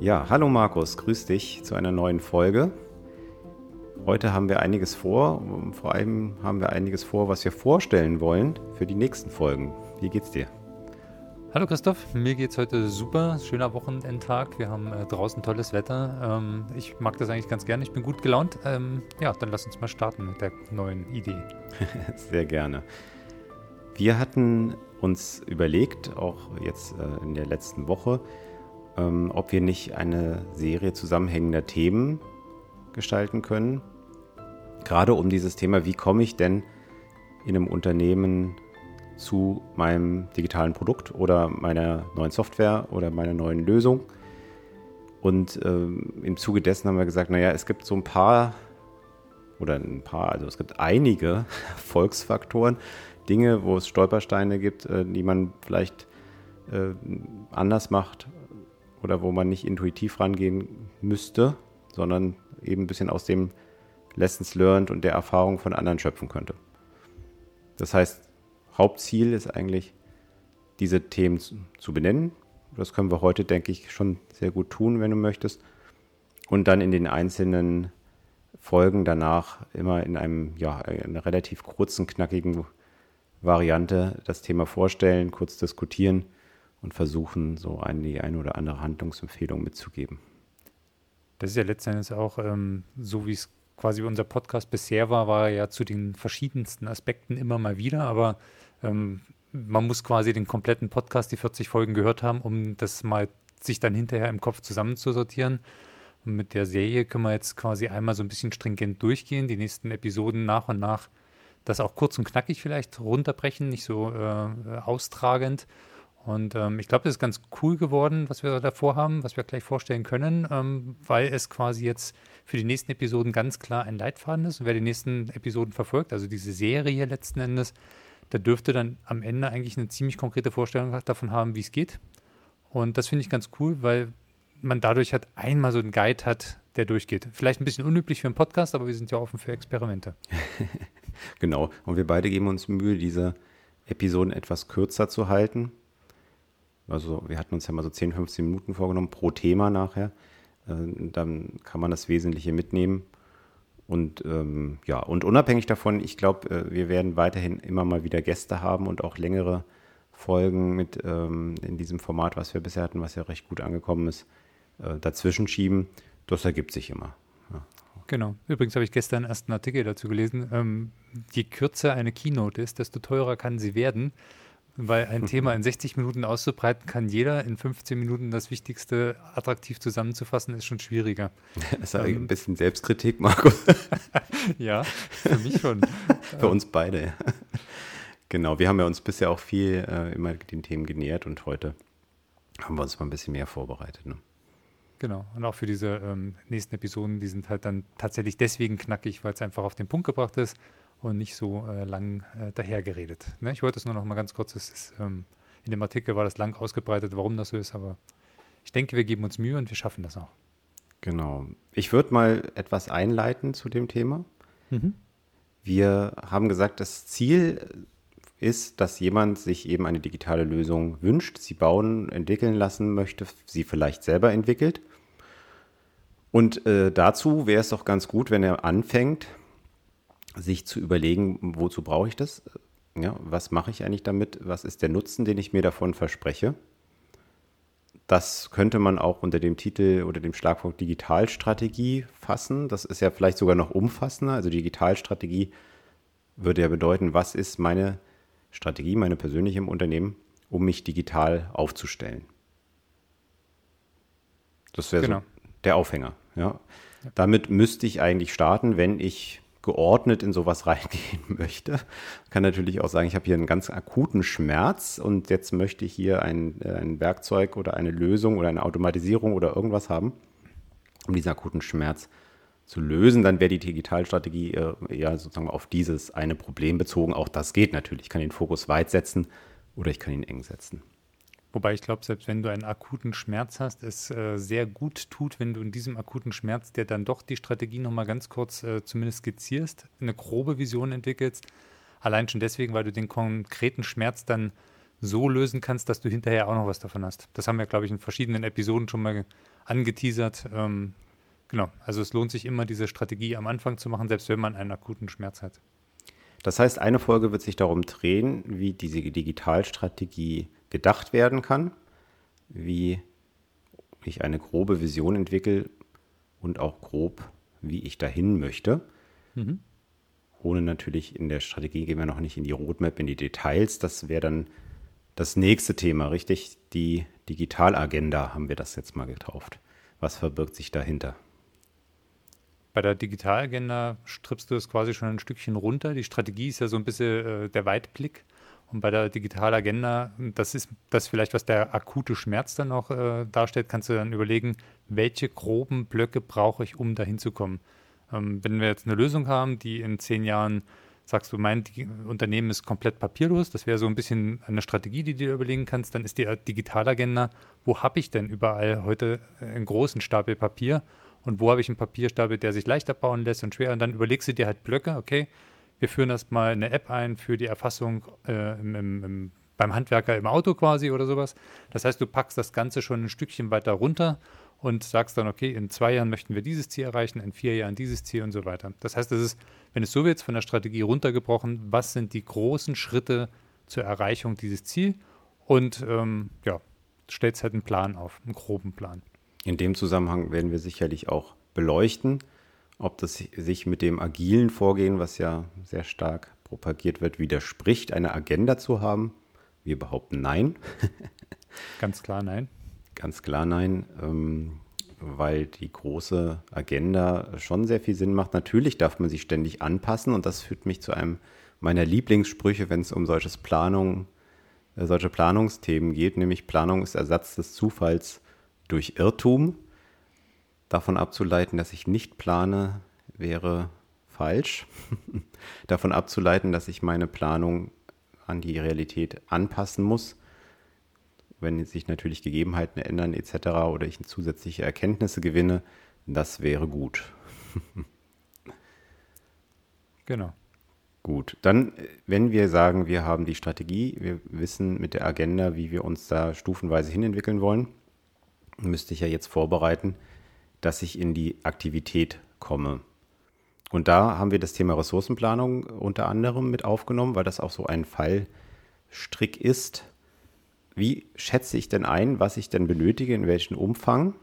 Ja, hallo Markus, grüß dich zu einer neuen Folge. Heute haben wir einiges vor, vor allem haben wir einiges vor, was wir vorstellen wollen für die nächsten Folgen. Wie geht's dir? Hallo Christoph, mir geht's heute super. Schöner Wochenendtag. Wir haben äh, draußen tolles Wetter. Ähm, ich mag das eigentlich ganz gerne. Ich bin gut gelaunt. Ähm, ja, dann lass uns mal starten mit der neuen Idee. Sehr gerne. Wir hatten uns überlegt, auch jetzt äh, in der letzten Woche, ähm, ob wir nicht eine Serie zusammenhängender Themen gestalten können. Gerade um dieses Thema, wie komme ich denn in einem Unternehmen zu meinem digitalen Produkt oder meiner neuen Software oder meiner neuen Lösung. Und ähm, im Zuge dessen haben wir gesagt, naja, es gibt so ein paar oder ein paar, also es gibt einige Volksfaktoren, Dinge, wo es Stolpersteine gibt, äh, die man vielleicht äh, anders macht oder wo man nicht intuitiv rangehen müsste, sondern eben ein bisschen aus dem Lessons learned und der Erfahrung von anderen schöpfen könnte. Das heißt, Hauptziel ist eigentlich, diese Themen zu, benennen. Das können wir heute, denke ich, schon sehr gut tun, wenn du möchtest. Und dann in den einzelnen Folgen danach immer in einem, ja, einer relativ kurzen, knackigen Variante das Thema vorstellen, kurz diskutieren und versuchen, so eine, die eine oder andere Handlungsempfehlung mitzugeben. Das ist ja letztendlich auch ähm, so, wie es quasi unser Podcast bisher war, war ja zu den verschiedensten Aspekten immer mal wieder, aber ähm, man muss quasi den kompletten Podcast, die 40 Folgen gehört haben, um das mal sich dann hinterher im Kopf zusammenzusortieren. Und mit der Serie können wir jetzt quasi einmal so ein bisschen stringent durchgehen, die nächsten Episoden nach und nach das auch kurz und knackig vielleicht runterbrechen, nicht so äh, austragend. Und ähm, ich glaube, das ist ganz cool geworden, was wir davor haben, was wir gleich vorstellen können, ähm, weil es quasi jetzt für die nächsten Episoden ganz klar ein Leitfaden ist. Und wer die nächsten Episoden verfolgt, also diese Serie letzten Endes, der dürfte dann am Ende eigentlich eine ziemlich konkrete Vorstellung davon haben, wie es geht. Und das finde ich ganz cool, weil man dadurch halt einmal so einen Guide hat, der durchgeht. Vielleicht ein bisschen unüblich für einen Podcast, aber wir sind ja offen für Experimente. genau. Und wir beide geben uns Mühe, diese Episoden etwas kürzer zu halten. Also wir hatten uns ja mal so 10, 15 Minuten vorgenommen pro Thema nachher. Äh, dann kann man das Wesentliche mitnehmen. Und ähm, ja, und unabhängig davon, ich glaube, äh, wir werden weiterhin immer mal wieder Gäste haben und auch längere Folgen mit ähm, in diesem Format, was wir bisher hatten, was ja recht gut angekommen ist, äh, dazwischen schieben. Das ergibt sich immer. Ja. Genau. Übrigens habe ich gestern erst einen Artikel dazu gelesen. Ähm, je kürzer eine Keynote ist, desto teurer kann sie werden. Weil ein Thema in 60 Minuten auszubreiten, kann jeder in 15 Minuten das Wichtigste attraktiv zusammenzufassen, ist schon schwieriger. Das ist ähm, ein bisschen Selbstkritik, Markus. ja, für mich schon. für uns beide. Genau, wir haben ja uns bisher auch viel äh, immer den Themen genähert und heute haben wir uns mal ein bisschen mehr vorbereitet. Ne? Genau, und auch für diese ähm, nächsten Episoden, die sind halt dann tatsächlich deswegen knackig, weil es einfach auf den Punkt gebracht ist und nicht so äh, lang äh, dahergeredet. Ne? Ich wollte es nur noch mal ganz kurz, ist, ähm, in dem Artikel war das lang ausgebreitet, warum das so ist, aber ich denke, wir geben uns Mühe und wir schaffen das auch. Genau. Ich würde mal etwas einleiten zu dem Thema. Mhm. Wir haben gesagt, das Ziel ist, dass jemand sich eben eine digitale Lösung wünscht, sie bauen, entwickeln lassen möchte, sie vielleicht selber entwickelt. Und äh, dazu wäre es doch ganz gut, wenn er anfängt, sich zu überlegen, wozu brauche ich das? Ja, was mache ich eigentlich damit? Was ist der Nutzen, den ich mir davon verspreche? Das könnte man auch unter dem Titel oder dem Schlagwort Digitalstrategie fassen. Das ist ja vielleicht sogar noch umfassender. Also Digitalstrategie würde ja bedeuten, was ist meine Strategie, meine persönliche im Unternehmen, um mich digital aufzustellen. Das wäre genau. so der Aufhänger. Ja. Damit müsste ich eigentlich starten, wenn ich geordnet in sowas reingehen möchte. Kann natürlich auch sagen, ich habe hier einen ganz akuten Schmerz und jetzt möchte ich hier ein, äh, ein Werkzeug oder eine Lösung oder eine Automatisierung oder irgendwas haben. um diesen akuten Schmerz zu lösen, dann wäre die Digitalstrategie äh, eher sozusagen auf dieses eine Problem bezogen. Auch das geht natürlich. Ich kann den Fokus weit setzen oder ich kann ihn eng setzen. Wobei ich glaube, selbst wenn du einen akuten Schmerz hast, es äh, sehr gut tut, wenn du in diesem akuten Schmerz dir dann doch die Strategie nochmal ganz kurz äh, zumindest skizzierst, eine grobe Vision entwickelst. Allein schon deswegen, weil du den konkreten Schmerz dann so lösen kannst, dass du hinterher auch noch was davon hast. Das haben wir, glaube ich, in verschiedenen Episoden schon mal angeteasert. Ähm, genau, also es lohnt sich immer, diese Strategie am Anfang zu machen, selbst wenn man einen akuten Schmerz hat. Das heißt, eine Folge wird sich darum drehen, wie diese Digitalstrategie gedacht werden kann, wie ich eine grobe Vision entwickle und auch grob, wie ich dahin möchte. Mhm. Ohne natürlich in der Strategie gehen wir noch nicht in die Roadmap, in die Details. Das wäre dann das nächste Thema, richtig? Die Digitalagenda haben wir das jetzt mal getauft. Was verbirgt sich dahinter? Bei der Digitalagenda strippst du es quasi schon ein Stückchen runter. Die Strategie ist ja so ein bisschen äh, der Weitblick. Und bei der Digitalagenda, das ist das vielleicht, was der akute Schmerz dann auch äh, darstellt, kannst du dann überlegen, welche groben Blöcke brauche ich, um dahin zu kommen. Ähm, wenn wir jetzt eine Lösung haben, die in zehn Jahren sagst du, mein Unternehmen ist komplett papierlos, das wäre so ein bisschen eine Strategie, die du dir überlegen kannst, dann ist die Digitalagenda, wo habe ich denn überall heute einen großen Stapel Papier und wo habe ich einen Papierstapel, der sich leichter bauen lässt und schwer und dann überlegst du dir halt Blöcke, okay, wir führen erstmal eine App ein für die Erfassung äh, im, im, im, beim Handwerker im Auto quasi oder sowas. Das heißt, du packst das Ganze schon ein Stückchen weiter runter und sagst dann, okay, in zwei Jahren möchten wir dieses Ziel erreichen, in vier Jahren dieses Ziel und so weiter. Das heißt, es ist, wenn es so wird, von der Strategie runtergebrochen, was sind die großen Schritte zur Erreichung dieses Ziels und ähm, ja, stellst halt einen Plan auf, einen groben Plan. In dem Zusammenhang werden wir sicherlich auch beleuchten, ob das sich mit dem agilen Vorgehen, was ja sehr stark propagiert wird, widerspricht, eine Agenda zu haben. Wir behaupten nein. Ganz klar nein. Ganz klar nein, ähm, weil die große Agenda schon sehr viel Sinn macht. Natürlich darf man sich ständig anpassen und das führt mich zu einem meiner Lieblingssprüche, wenn es um solches Planung, äh, solche Planungsthemen geht, nämlich Planung ist Ersatz des Zufalls durch Irrtum. Davon abzuleiten, dass ich nicht plane, wäre falsch. Davon abzuleiten, dass ich meine Planung an die Realität anpassen muss, wenn sich natürlich Gegebenheiten ändern etc. oder ich zusätzliche Erkenntnisse gewinne, das wäre gut. genau. Gut, dann, wenn wir sagen, wir haben die Strategie, wir wissen mit der Agenda, wie wir uns da stufenweise hinentwickeln wollen, müsste ich ja jetzt vorbereiten, dass ich in die Aktivität komme. Und da haben wir das Thema Ressourcenplanung unter anderem mit aufgenommen, weil das auch so ein Fallstrick ist, wie schätze ich denn ein, was ich denn benötige, in welchem Umfang?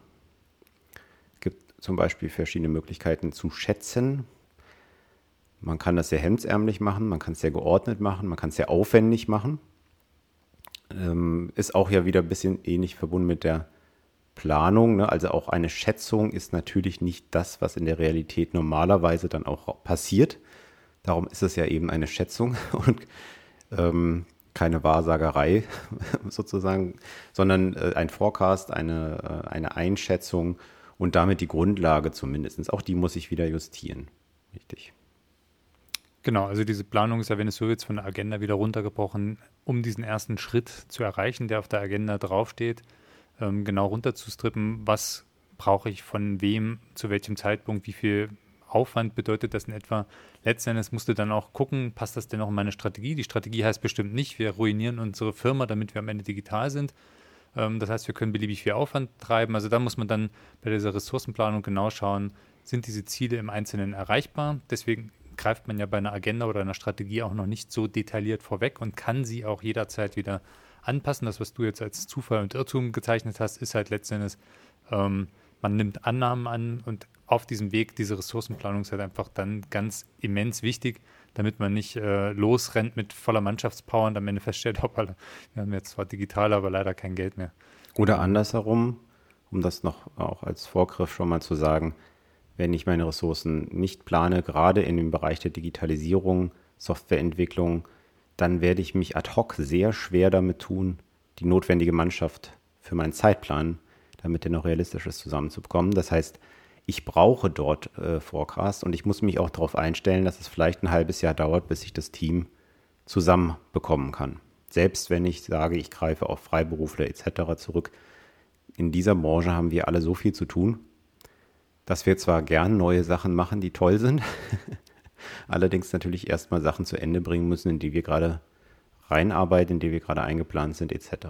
Es gibt zum Beispiel verschiedene Möglichkeiten zu schätzen. Man kann das sehr hemdsärmlich machen, man kann es sehr geordnet machen, man kann es sehr aufwendig machen. Ähm, ist auch ja wieder ein bisschen ähnlich verbunden mit der Planung. Ne? Also auch eine Schätzung ist natürlich nicht das, was in der Realität normalerweise dann auch passiert. Darum ist es ja eben eine Schätzung. Und ähm, keine Wahrsagerei sozusagen, sondern äh, ein Forecast, eine, äh, eine Einschätzung und damit die Grundlage zumindest. Auch die muss ich wieder justieren. Richtig. Genau, also diese Planung ist ja, wenn es so jetzt von der Agenda wieder runtergebrochen, um diesen ersten Schritt zu erreichen, der auf der Agenda draufsteht, ähm, genau runterzustrippen, was brauche ich von wem, zu welchem Zeitpunkt, wie viel Aufwand bedeutet das in etwa. Letzten Endes musst du dann auch gucken, passt das denn noch in meine Strategie? Die Strategie heißt bestimmt nicht, wir ruinieren unsere Firma, damit wir am Ende digital sind. Ähm, das heißt, wir können beliebig viel Aufwand treiben. Also da muss man dann bei dieser Ressourcenplanung genau schauen, sind diese Ziele im Einzelnen erreichbar? Deswegen greift man ja bei einer Agenda oder einer Strategie auch noch nicht so detailliert vorweg und kann sie auch jederzeit wieder anpassen. Das, was du jetzt als Zufall und Irrtum gezeichnet hast, ist halt letztendlich, ähm, man nimmt Annahmen an und auf diesem Weg, diese Ressourcenplanung ist halt einfach dann ganz immens wichtig, damit man nicht äh, losrennt mit voller Mannschaftspower und am Ende feststellt, hoppala, wir haben jetzt zwar digital, aber leider kein Geld mehr. Oder andersherum, um das noch auch als Vorgriff schon mal zu sagen, wenn ich meine Ressourcen nicht plane, gerade in dem Bereich der Digitalisierung, Softwareentwicklung, dann werde ich mich ad hoc sehr schwer damit tun, die notwendige Mannschaft für meinen Zeitplan, damit der noch realistisch ist, zusammenzubekommen. Das heißt, ich brauche dort äh, Forecast und ich muss mich auch darauf einstellen, dass es vielleicht ein halbes Jahr dauert, bis ich das Team zusammenbekommen kann. Selbst wenn ich sage, ich greife auf Freiberufler etc. zurück. In dieser Branche haben wir alle so viel zu tun, dass wir zwar gern neue Sachen machen, die toll sind, allerdings natürlich erstmal Sachen zu Ende bringen müssen, in die wir gerade reinarbeiten, in die wir gerade eingeplant sind etc.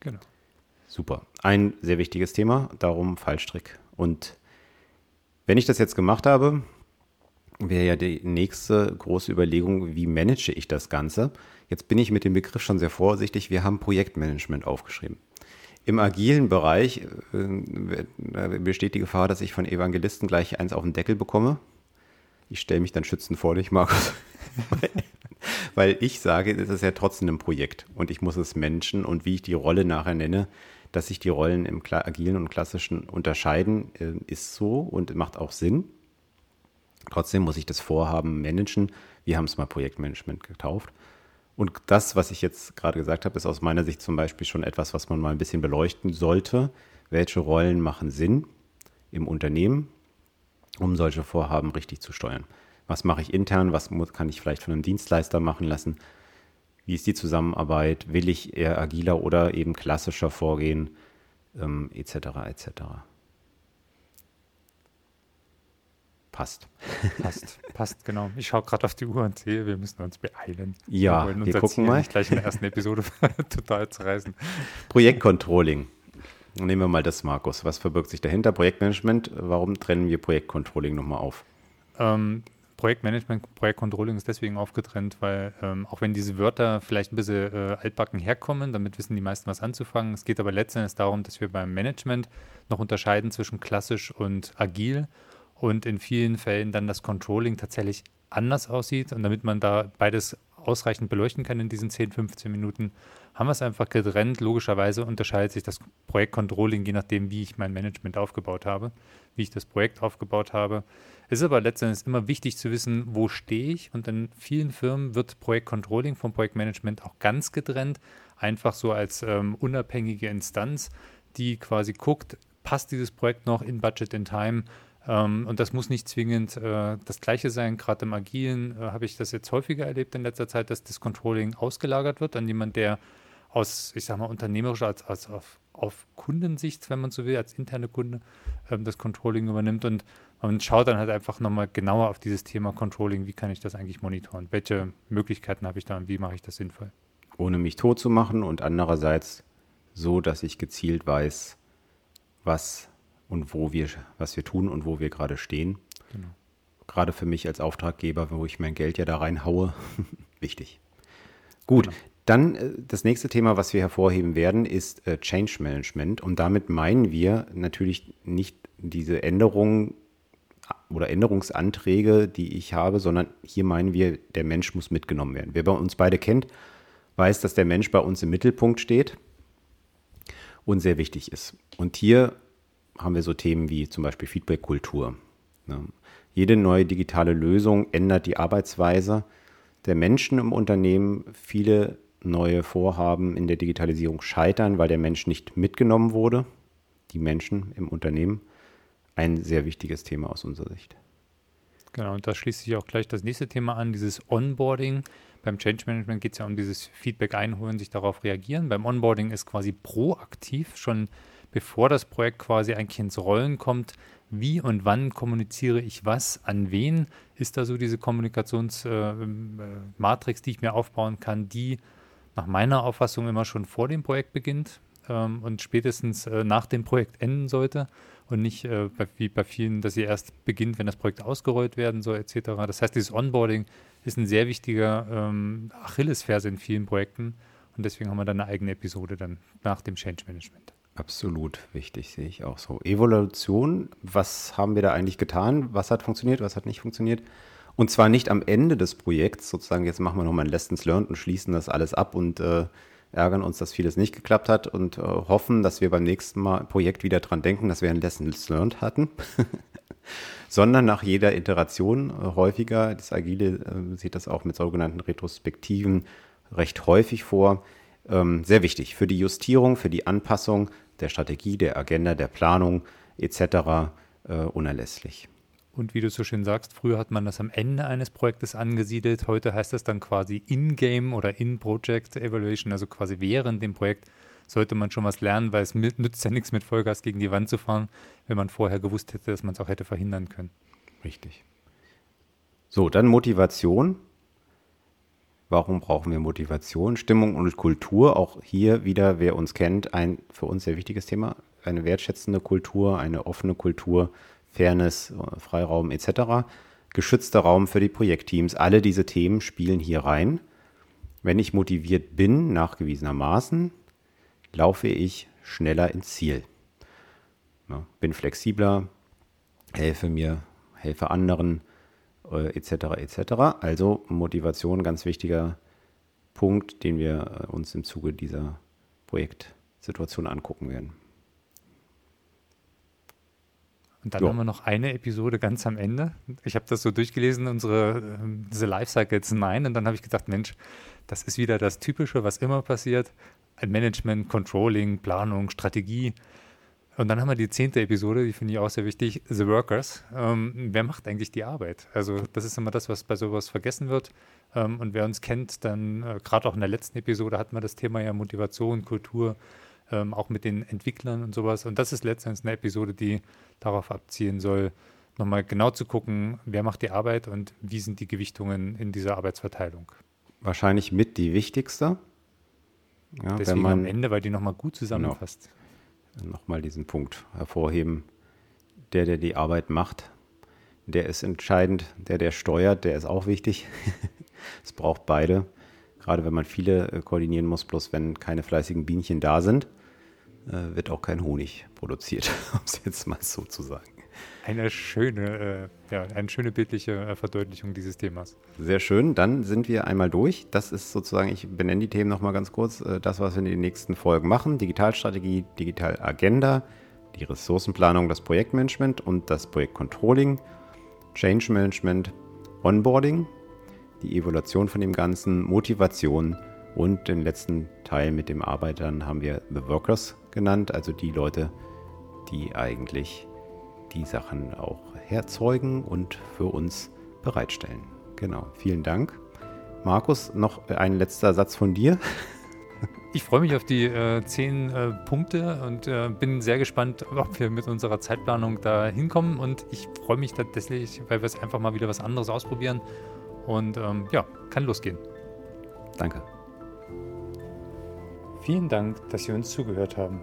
Genau. Super. Ein sehr wichtiges Thema, darum Fallstrick. Und wenn ich das jetzt gemacht habe, wäre ja die nächste große Überlegung, wie manage ich das Ganze? Jetzt bin ich mit dem Begriff schon sehr vorsichtig. Wir haben Projektmanagement aufgeschrieben. Im agilen Bereich äh, besteht die Gefahr, dass ich von Evangelisten gleich eins auf den Deckel bekomme. Ich stelle mich dann schützend vor dich, Markus. Weil ich sage, es ist ja trotzdem ein Projekt und ich muss es Menschen und wie ich die Rolle nachher nenne, dass sich die Rollen im agilen und klassischen unterscheiden, äh, ist so und macht auch Sinn. Trotzdem muss ich das Vorhaben managen. Wir haben es mal Projektmanagement getauft. Und das, was ich jetzt gerade gesagt habe, ist aus meiner Sicht zum Beispiel schon etwas, was man mal ein bisschen beleuchten sollte. Welche Rollen machen Sinn im Unternehmen, um solche Vorhaben richtig zu steuern? Was mache ich intern? Was kann ich vielleicht von einem Dienstleister machen lassen? Wie ist die Zusammenarbeit? Will ich eher agiler oder eben klassischer vorgehen? Ähm, etc. etc. Passt. Passt, passt, genau. Ich schaue gerade auf die Uhr und sehe, wir müssen uns beeilen. Ja, wir, wir gucken mal. Nicht gleich in der ersten Episode total zerreißen. Projektcontrolling. Nehmen wir mal das, Markus. Was verbirgt sich dahinter? Projektmanagement. Warum trennen wir Projektcontrolling nochmal auf? Ähm, Projektmanagement, Projektcontrolling ist deswegen aufgetrennt, weil ähm, auch wenn diese Wörter vielleicht ein bisschen äh, altbacken herkommen, damit wissen die meisten was anzufangen. Es geht aber letztendlich darum, dass wir beim Management noch unterscheiden zwischen klassisch und agil und in vielen Fällen dann das Controlling tatsächlich anders aussieht. Und damit man da beides ausreichend beleuchten kann in diesen 10, 15 Minuten, haben wir es einfach getrennt. Logischerweise unterscheidet sich das Projektcontrolling, je nachdem, wie ich mein Management aufgebaut habe, wie ich das Projekt aufgebaut habe. Es ist aber letztendlich immer wichtig zu wissen, wo stehe ich. Und in vielen Firmen wird Projektcontrolling vom Projektmanagement auch ganz getrennt, einfach so als ähm, unabhängige Instanz, die quasi guckt, passt dieses Projekt noch in Budget in Time ähm, und das muss nicht zwingend äh, das Gleiche sein. Gerade im Agilen äh, habe ich das jetzt häufiger erlebt in letzter Zeit, dass das Controlling ausgelagert wird an jemand, der aus, ich sag mal, unternehmerisch als, als auf, auf Kundensicht, wenn man so will, als interne Kunde ähm, das Controlling übernimmt und man schaut dann halt einfach nochmal genauer auf dieses Thema Controlling, wie kann ich das eigentlich monitoren, welche Möglichkeiten habe ich da und wie mache ich das sinnvoll. Ohne mich tot zu machen und andererseits so, dass ich gezielt weiß, was und wo wir, was wir tun und wo wir gerade stehen. Genau. Gerade für mich als Auftraggeber, wo ich mein Geld ja da reinhaue, wichtig. Gut, genau. dann äh, das nächste Thema, was wir hervorheben werden, ist äh, Change Management. Und damit meinen wir natürlich nicht diese Änderungen oder Änderungsanträge, die ich habe, sondern hier meinen wir, der Mensch muss mitgenommen werden. Wer bei uns beide kennt, weiß, dass der Mensch bei uns im Mittelpunkt steht und sehr wichtig ist. Und hier haben wir so Themen wie zum Beispiel Feedback-Kultur. Ne? Jede neue digitale Lösung ändert die Arbeitsweise der Menschen im Unternehmen. Viele neue Vorhaben in der Digitalisierung scheitern, weil der Mensch nicht mitgenommen wurde. Die Menschen im Unternehmen. Ein sehr wichtiges Thema aus unserer Sicht. Genau, und da schließt sich auch gleich das nächste Thema an, dieses Onboarding. Beim Change Management geht es ja um dieses Feedback einholen, sich darauf reagieren. Beim Onboarding ist quasi proaktiv schon bevor das Projekt quasi eigentlich ins Rollen kommt, wie und wann kommuniziere ich was, an wen ist da so diese Kommunikationsmatrix, äh, äh, die ich mir aufbauen kann, die nach meiner Auffassung immer schon vor dem Projekt beginnt ähm, und spätestens äh, nach dem Projekt enden sollte und nicht äh, bei, wie bei vielen, dass sie erst beginnt, wenn das Projekt ausgerollt werden soll, etc. Das heißt, dieses Onboarding ist ein sehr wichtiger ähm, Achillesferse in vielen Projekten und deswegen haben wir dann eine eigene Episode dann nach dem Change Management. Absolut wichtig, sehe ich auch so. Evolution, was haben wir da eigentlich getan? Was hat funktioniert, was hat nicht funktioniert? Und zwar nicht am Ende des Projekts, sozusagen, jetzt machen wir nochmal ein Lessons Learned und schließen das alles ab und äh, ärgern uns, dass vieles nicht geklappt hat und äh, hoffen, dass wir beim nächsten Mal Projekt wieder dran denken, dass wir ein Lessons Learned hatten. Sondern nach jeder Iteration äh, häufiger, das Agile äh, sieht das auch mit sogenannten Retrospektiven recht häufig vor, ähm, sehr wichtig für die Justierung, für die Anpassung der Strategie, der Agenda, der Planung etc. äh, unerlässlich. Und wie du so schön sagst, früher hat man das am Ende eines Projektes angesiedelt. Heute heißt das dann quasi In-Game oder In-Project Evaluation, also quasi während dem Projekt sollte man schon was lernen, weil es nützt ja nichts mit Vollgas gegen die Wand zu fahren, wenn man vorher gewusst hätte, dass man es auch hätte verhindern können. Richtig. So, dann Motivation. Warum brauchen wir Motivation? Stimmung und Kultur, auch hier wieder, wer uns kennt, ein für uns sehr wichtiges Thema. Eine wertschätzende Kultur, eine offene Kultur, Fairness, Freiraum etc. Geschützter Raum für die Projektteams. Alle diese Themen spielen hier rein. Wenn ich motiviert bin, nachgewiesenermaßen, laufe ich schneller ins Ziel. Bin flexibler, helfe mir, helfe anderen, äh, etc. etc. Also Motivation, ganz wichtiger Punkt, den wir äh, uns im Zuge dieser Projektsituation angucken werden. Und dann jo. haben wir noch eine Episode ganz am Ende. Ich habe das so durchgelesen, unsere äh, diese Lifecycles 9, und dann habe ich gedacht, Mensch, das ist wieder das Typische, was immer passiert. Management, Controlling, Planung, Strategie. Und dann haben wir die zehnte Episode, die finde ich auch sehr wichtig, The Workers. Ähm, wer macht eigentlich die Arbeit? Also das ist immer das, was bei sowas vergessen wird. Ähm, und wer uns kennt, dann äh, gerade auch in der letzten Episode hatten wir das Thema ja Motivation, Kultur, ähm, auch mit den Entwicklern und sowas. Und das ist letztendlich eine Episode, die darauf abzielen soll, nochmal genau zu gucken, wer macht die Arbeit und wie sind die Gewichtungen in dieser Arbeitsverteilung. Wahrscheinlich mit die wichtigste. Ja, Deswegen man, am Ende, weil die nochmal gut zusammenfasst. Genau, nochmal diesen Punkt hervorheben. Der, der die Arbeit macht, der ist entscheidend. Der, der steuert, der ist auch wichtig. es braucht beide. Gerade wenn man viele äh, koordinieren muss, bloß wenn keine fleißigen Bienchen da sind, äh, wird auch kein Honig produziert, um es jetzt mal so zu sagen. Eine schöne, äh, ja, eine schöne bildliche äh, Verdeutlichung dieses Themas. Sehr schön. Dann sind wir einmal durch. Das ist sozusagen, ich benenne die Themen nochmal ganz kurz, äh, das, was wir in den nächsten Folgen machen. Digitalstrategie, Digitalagenda, die Ressourcenplanung, das Projektmanagement und das Projektcontrolling, Change Management, Onboarding, die Evaluation von dem Ganzen, Motivation und den letzten Teil mit den Arbeitern haben wir The Workers genannt, also die Leute, die eigentlich die Sachen auch herzeugen und für uns bereitstellen. Genau, vielen Dank. Markus, noch ein letzter Satz von dir. Ich freue mich auf die äh, zehn äh, Punkte und äh, bin sehr gespannt, ob wir mit unserer Zeitplanung da hinkommen. Und ich freue mich tatsächlich, weil wir es einfach mal wieder was anderes ausprobieren. Und ähm, ja, kann losgehen. Danke. Vielen Dank, dass Sie uns zugehört haben.